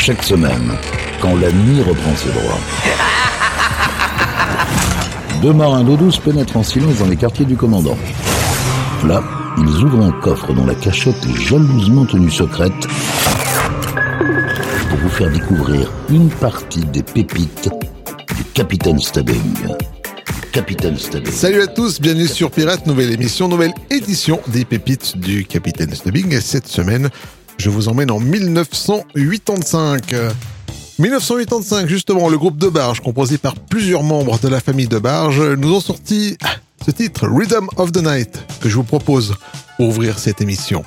chaque semaine, quand la nuit reprend ses droits. Deux marins d'eau douce pénètrent en silence dans les quartiers du commandant. Là, ils ouvrent un coffre dont la cachette est jalousement tenue secrète pour vous faire découvrir une partie des pépites du capitaine Stubbing. Capitaine Stubbing. Salut à tous, bienvenue sur Pirate, nouvelle émission, nouvelle édition des pépites du Capitaine Stubbing. Et cette semaine, je vous emmène en 1985. 1985, justement, le groupe de Barge, composé par plusieurs membres de la famille de Barge, nous ont sorti ce titre, Rhythm of the Night, que je vous propose pour ouvrir cette émission.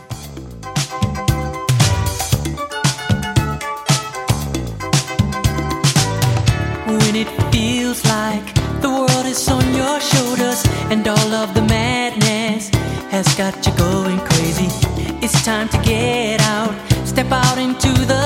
It's time to get out into the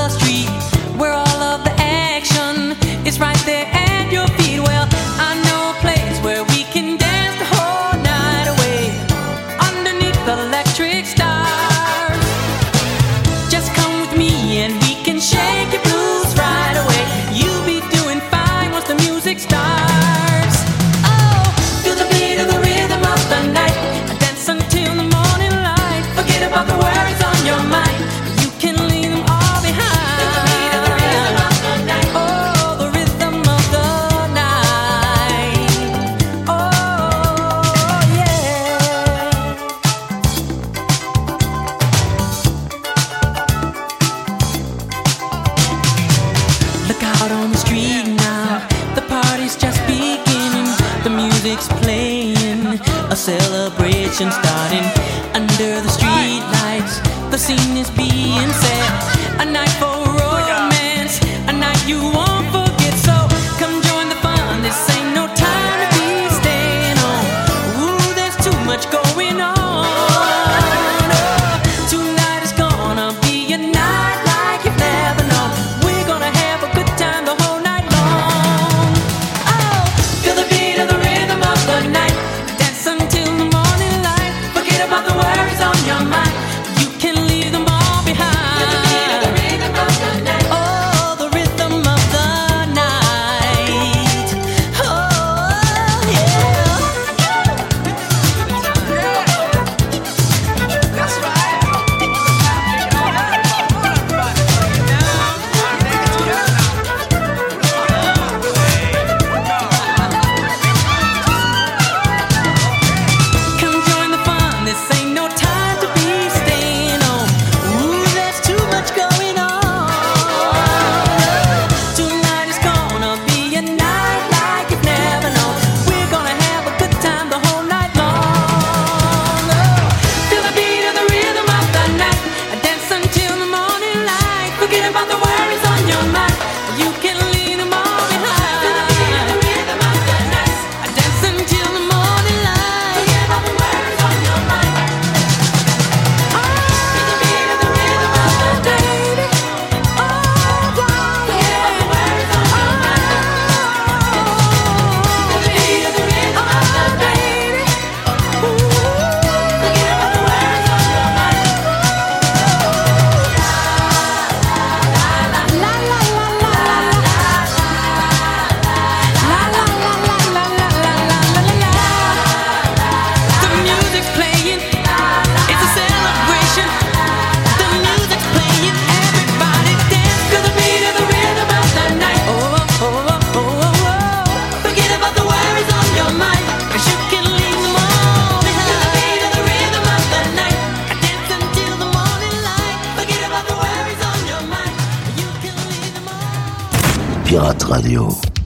a celebration starting under the street lights. The scene is being set, a night for oh romance, a night you want. Radio.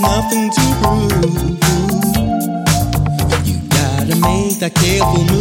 nothing to prove. You gotta make that careful move.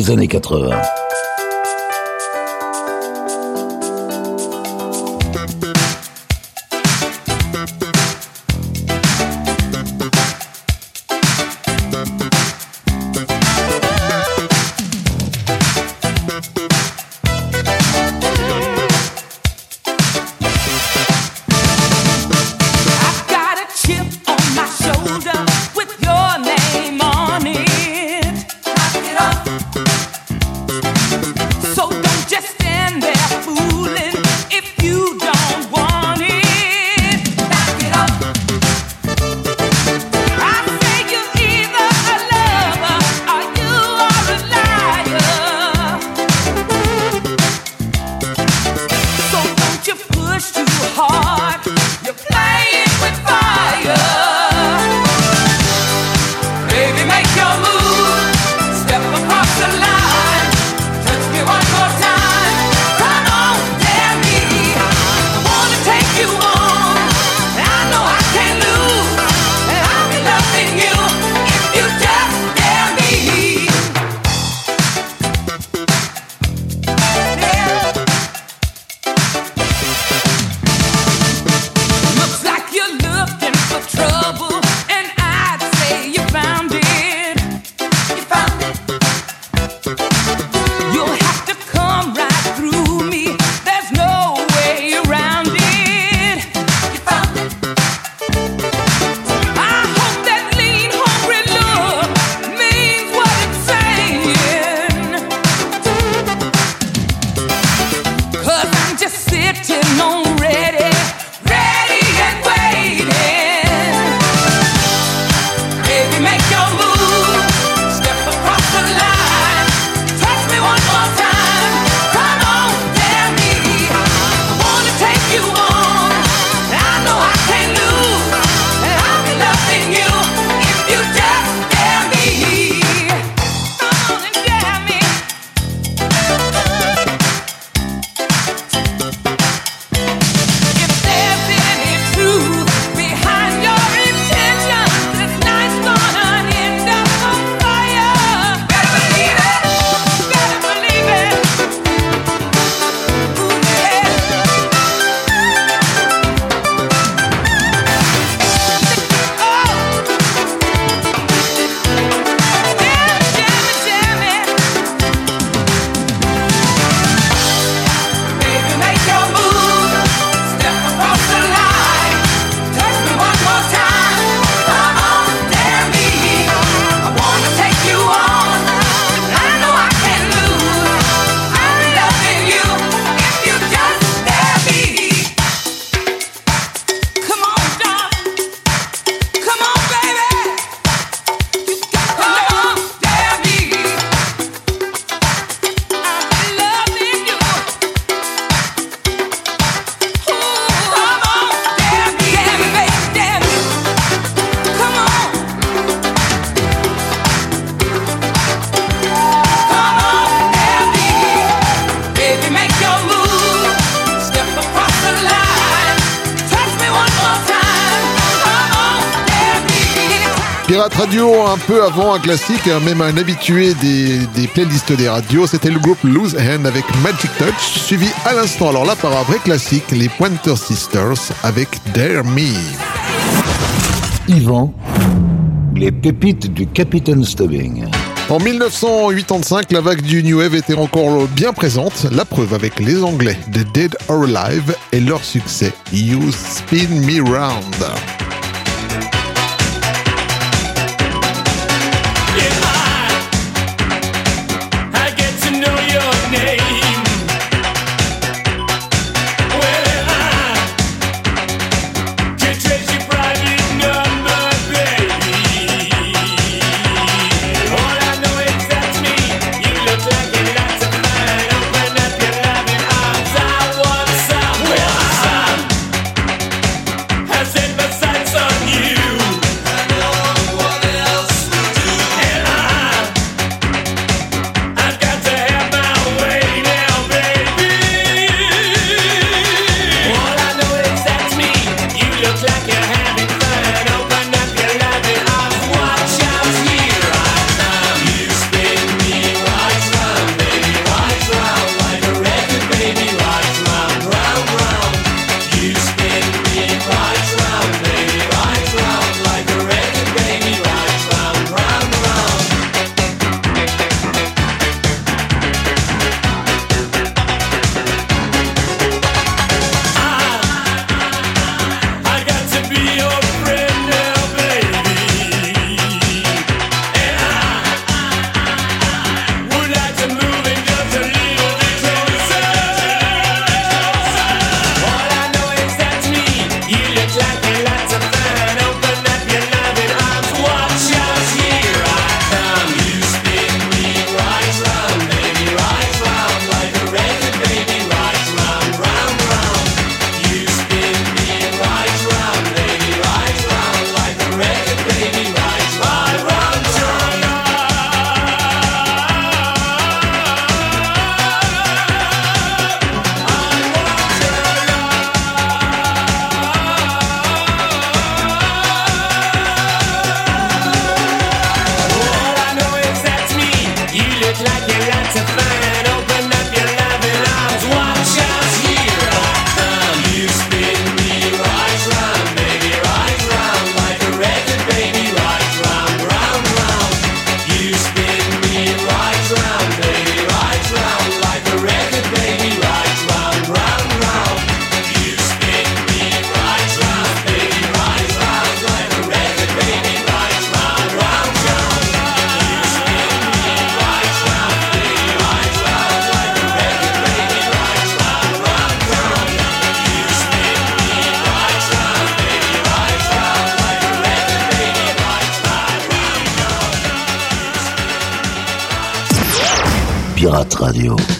des années 80. Peu avant un classique, hein, même un habitué des, des playlists des radios, c'était le groupe Loose Hand avec Magic Touch, suivi à l'instant, alors là par un vrai classique, les Pointer Sisters avec Dare Me. Yvan, les pépites du Capitaine Stubbing. En 1985, la vague du New Wave était encore bien présente, la preuve avec les Anglais de Dead or Alive et leur succès You Spin Me Round. Your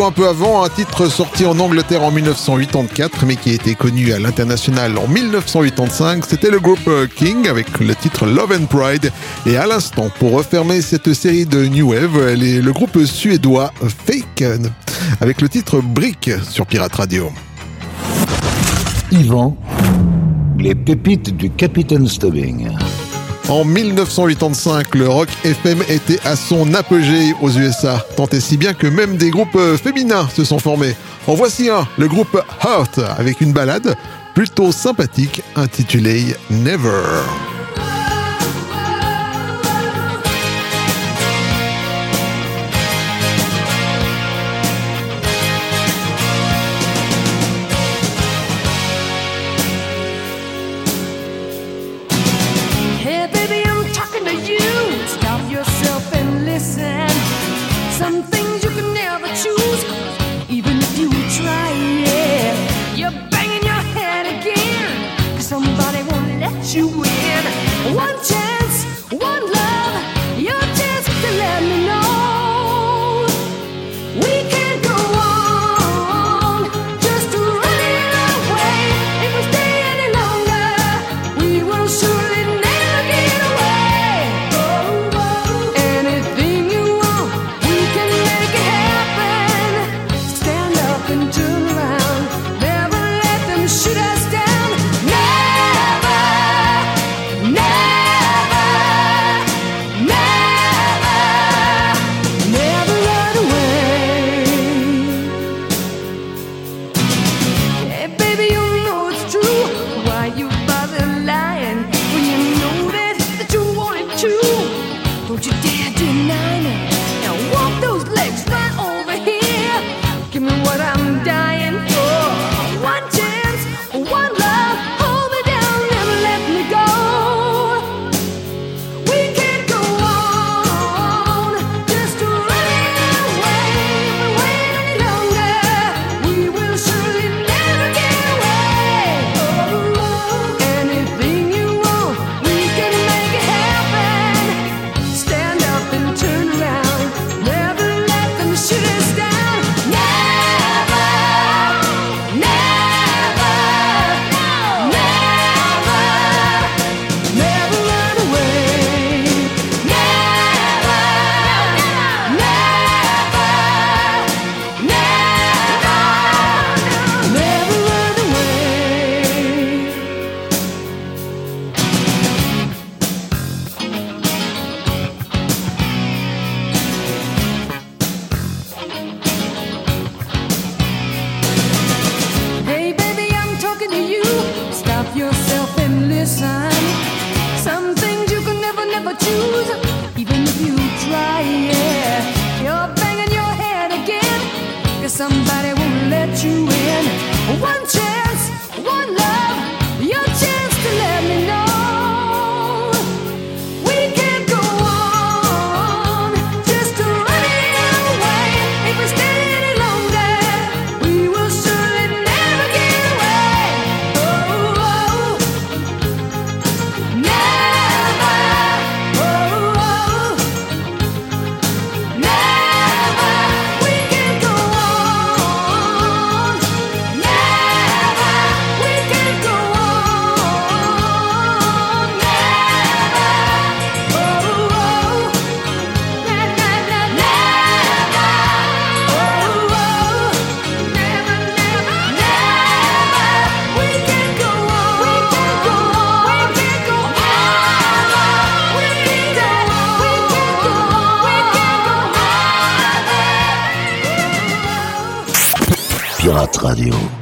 Un peu avant, un titre sorti en Angleterre en 1984 mais qui a été connu à l'international en 1985. C'était le groupe euh, King avec le titre Love and Pride. Et à l'instant, pour refermer cette série de New Wave, est le groupe suédois Fake avec le titre Brick sur Pirate Radio. Yvan, les pépites du Capitaine Stubbing. En 1985, le rock FM était à son apogée aux USA, tant et si bien que même des groupes féminins se sont formés. En voici un, le groupe Heart, avec une balade plutôt sympathique intitulée Never. Don't you dare deny me. Radio.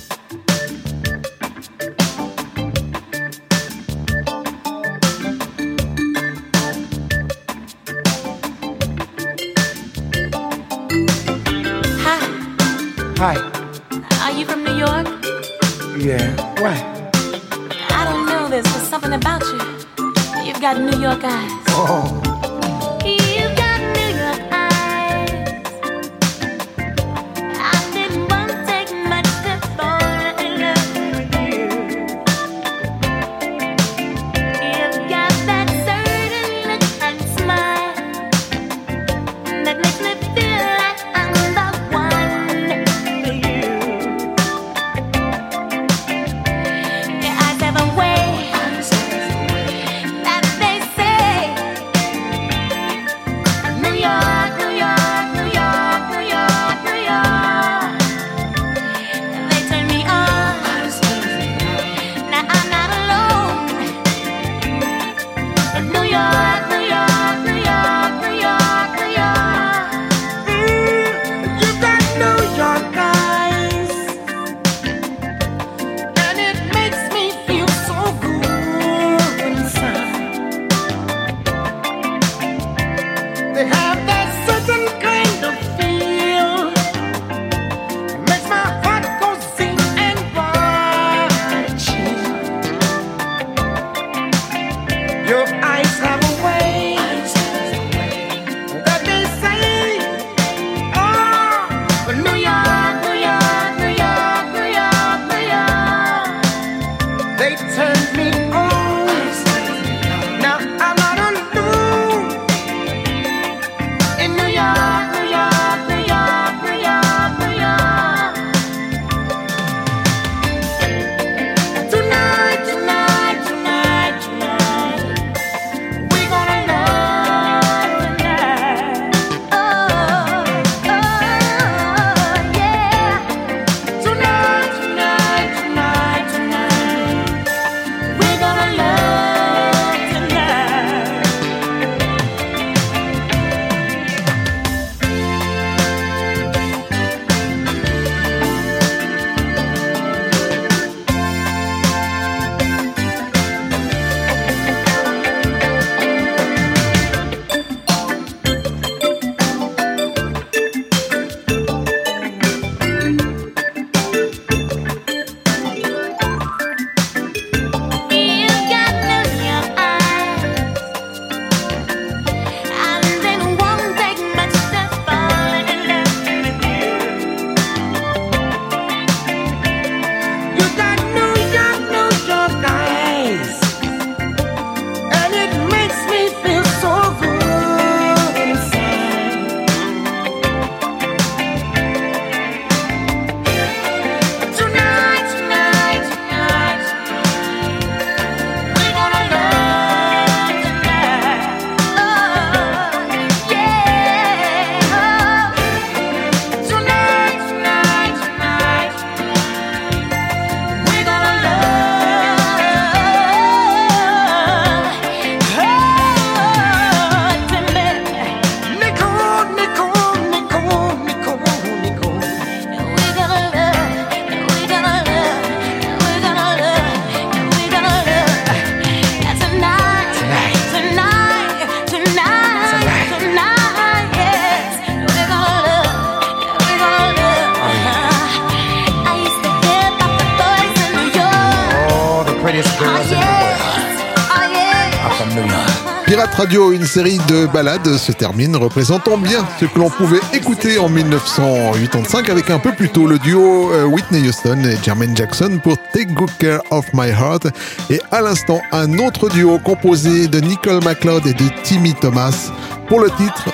Radio, une série de balades se termine représentant bien ce que l'on pouvait écouter en 1985 avec un peu plus tôt le duo euh, Whitney Houston et Jermaine Jackson pour Take Good Care of My Heart et à l'instant un autre duo composé de Nicole McLeod et de Timmy Thomas pour le titre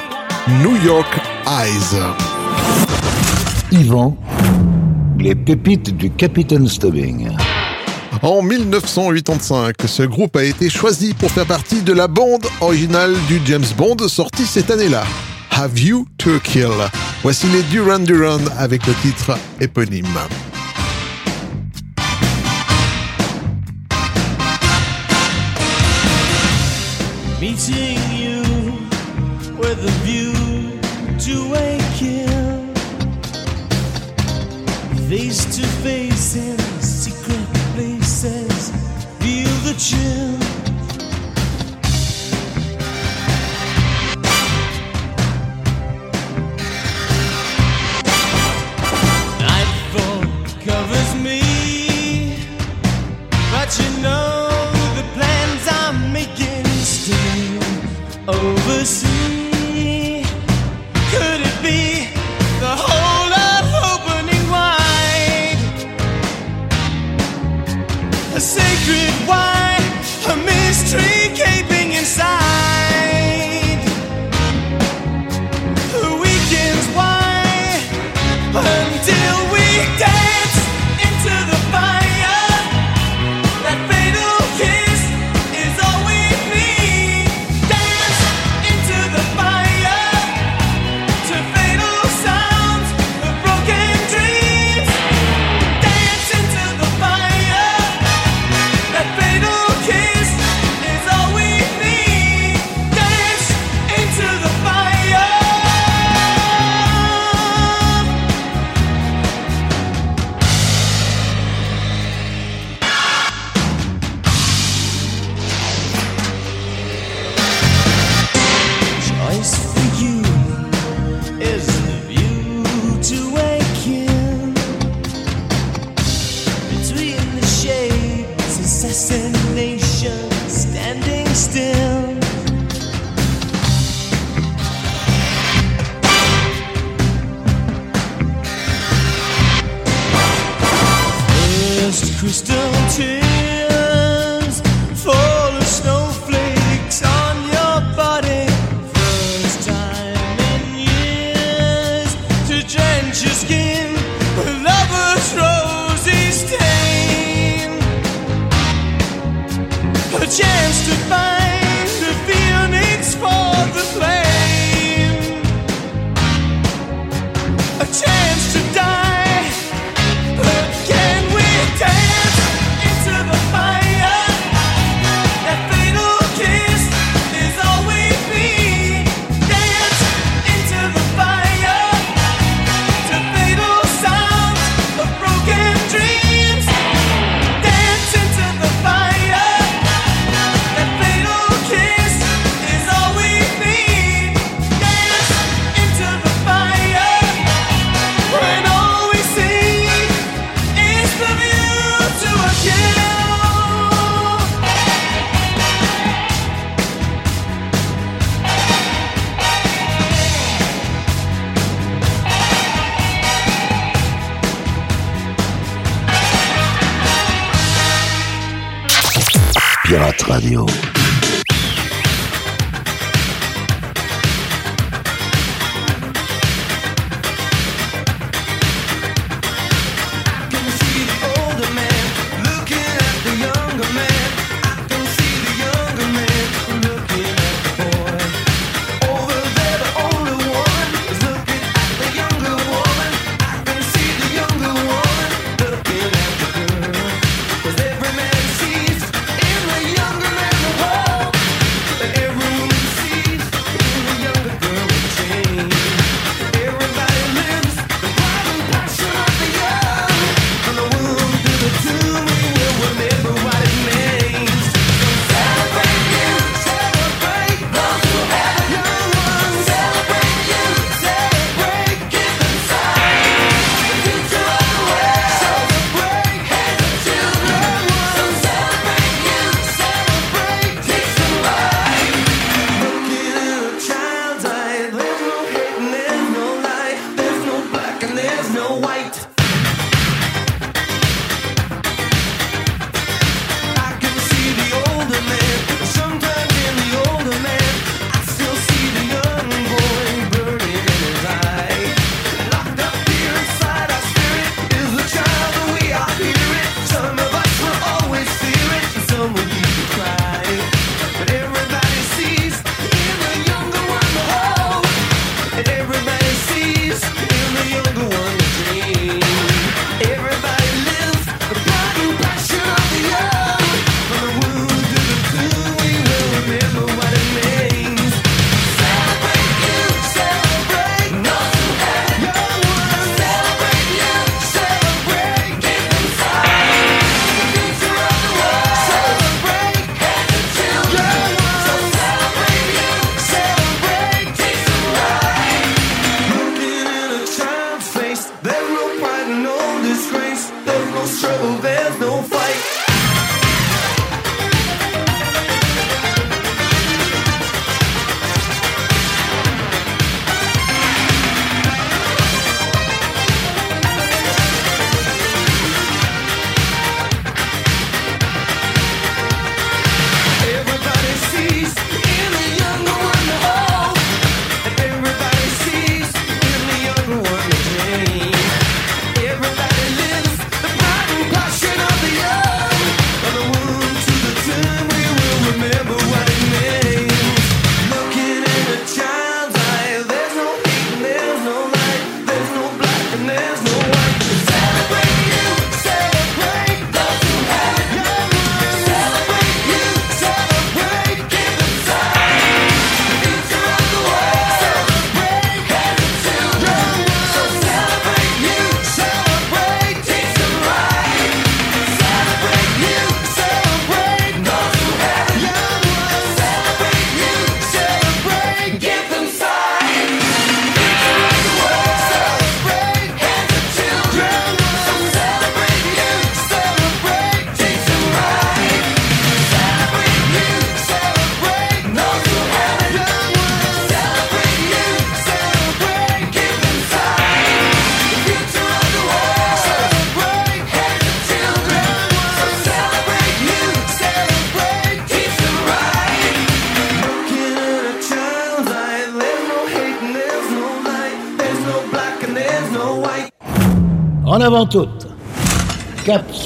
New York Eyes. Yvan, les pépites du Capitaine Stubbing. En 1985, ce groupe a été choisi pour faire partie de la bande originale du James Bond sorti cette année-là. Have You to Kill. Voici les Duran Duran avec le titre éponyme.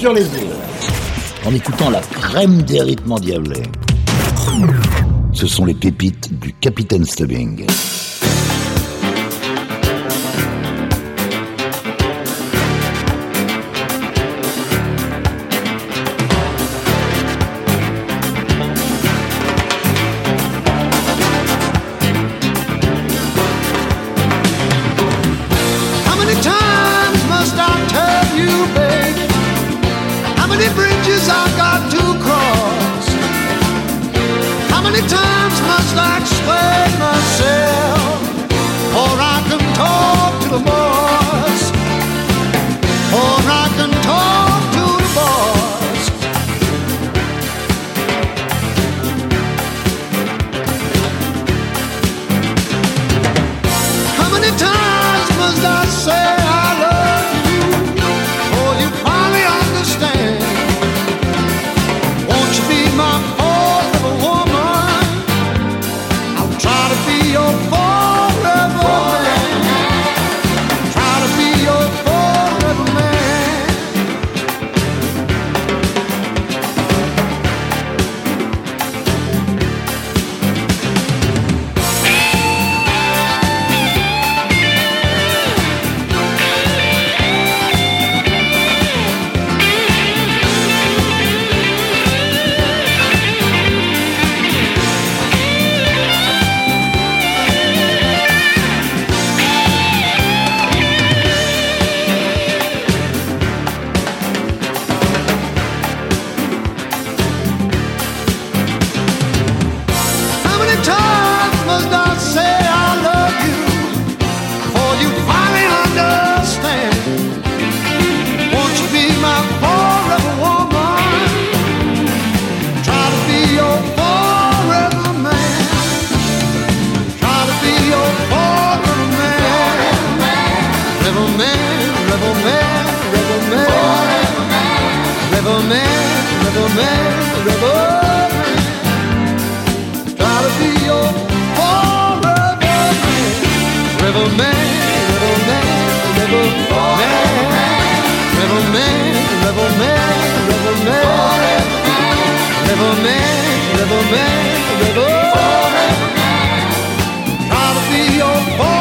Les îles. En écoutant la crème des rythmes endiablés. Ce sont les pépites du Capitaine Stubbing. Rebel man, rebel man, rebel man. Rebel man, rebel man, rebel man. Try to be your forever man. Rebel man, rebel man, rebel man. Rebel man, rebel man, rebel man. Rebel man, rebel man, rebel man. Try to be your forever.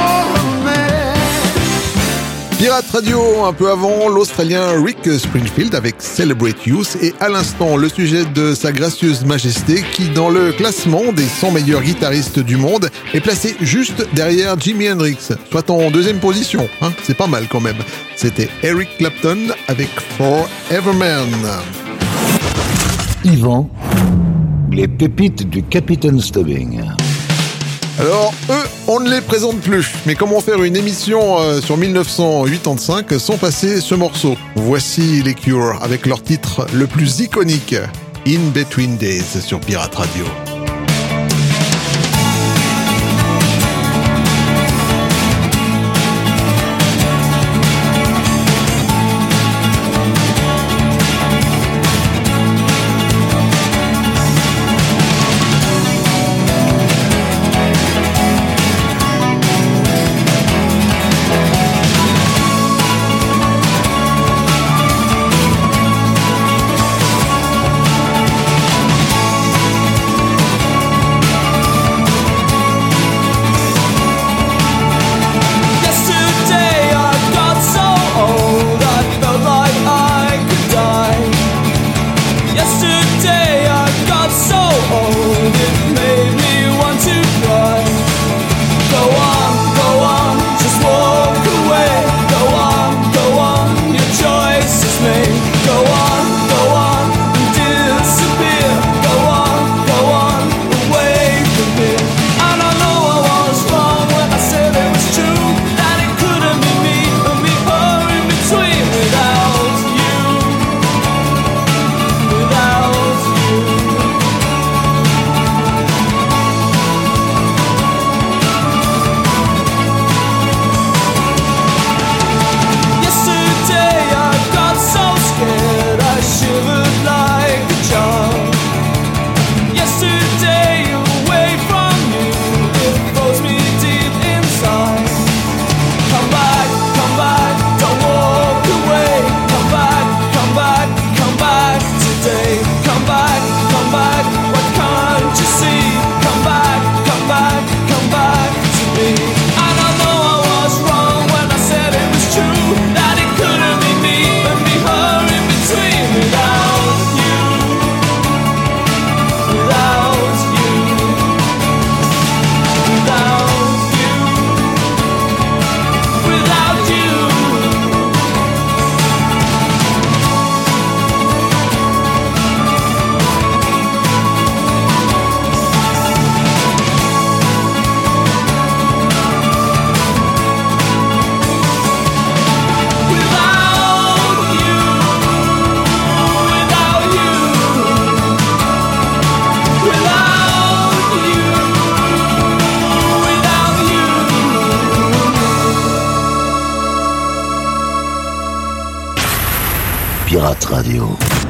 Radio, un peu avant, l'Australien Rick Springfield avec Celebrate Youth et à l'instant le sujet de sa gracieuse majesté qui dans le classement des 100 meilleurs guitaristes du monde est placé juste derrière Jimi Hendrix, soit en deuxième position, hein, c'est pas mal quand même. C'était Eric Clapton avec Forever Man. Yvan, les pépites du Capitaine Stubbing. Alors, eux, on ne les présente plus. Mais comment faire une émission euh, sur 1985 sans passer ce morceau? Voici les Cure avec leur titre le plus iconique, In Between Days sur Pirate Radio. Pirate Radio.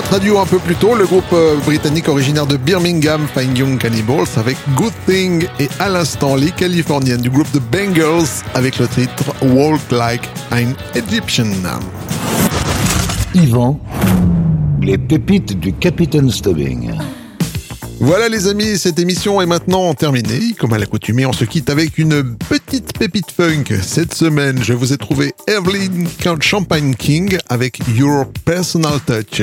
Nat Radio un peu plus tôt, le groupe euh, britannique originaire de Birmingham, Fine Young Cannibals, avec Good Thing et à l'instant les Californiennes du groupe The Bengals avec le titre Walk Like an Egyptian. Yvan, les pépites du Capitaine Stubbing. Voilà les amis, cette émission est maintenant terminée. Comme à l'accoutumée, on se quitte avec une petite pépite funk. Cette semaine, je vous ai trouvé Evelyn Champagne King avec Your Personal Touch.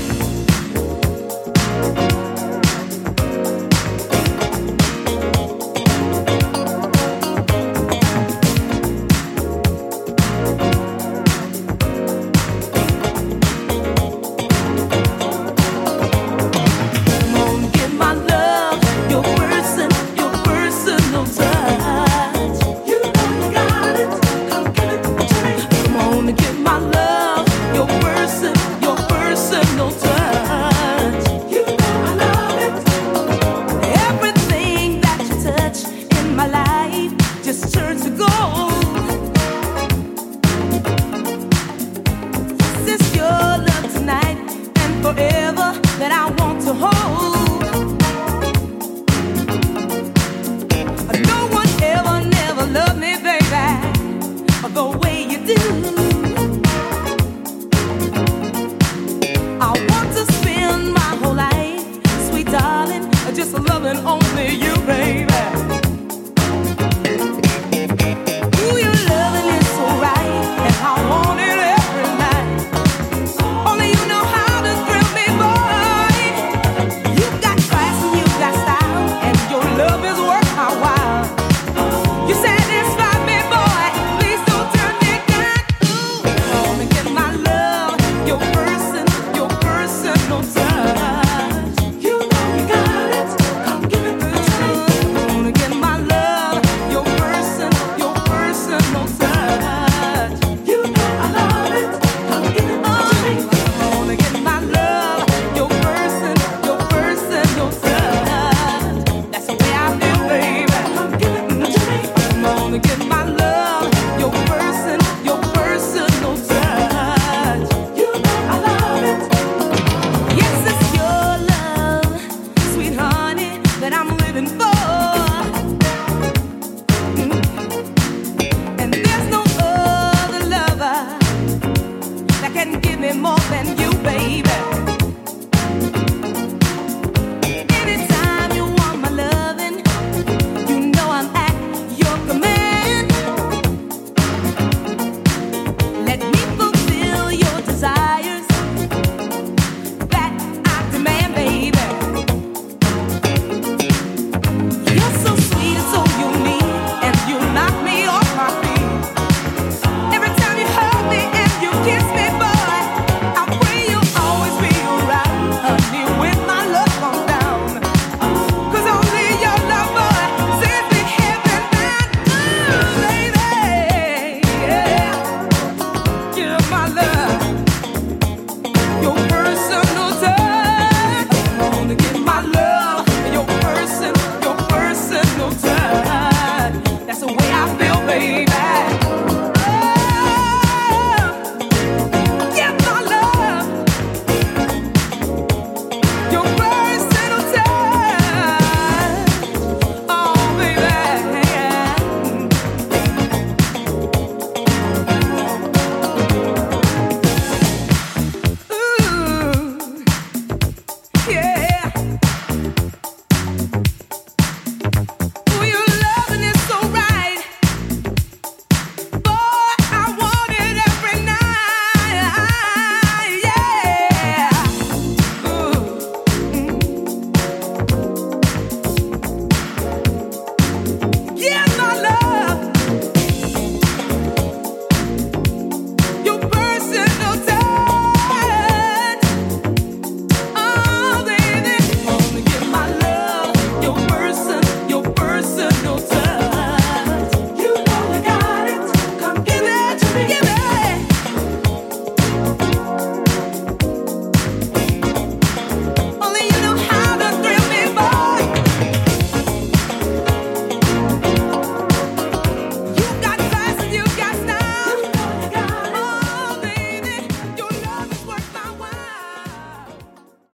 that I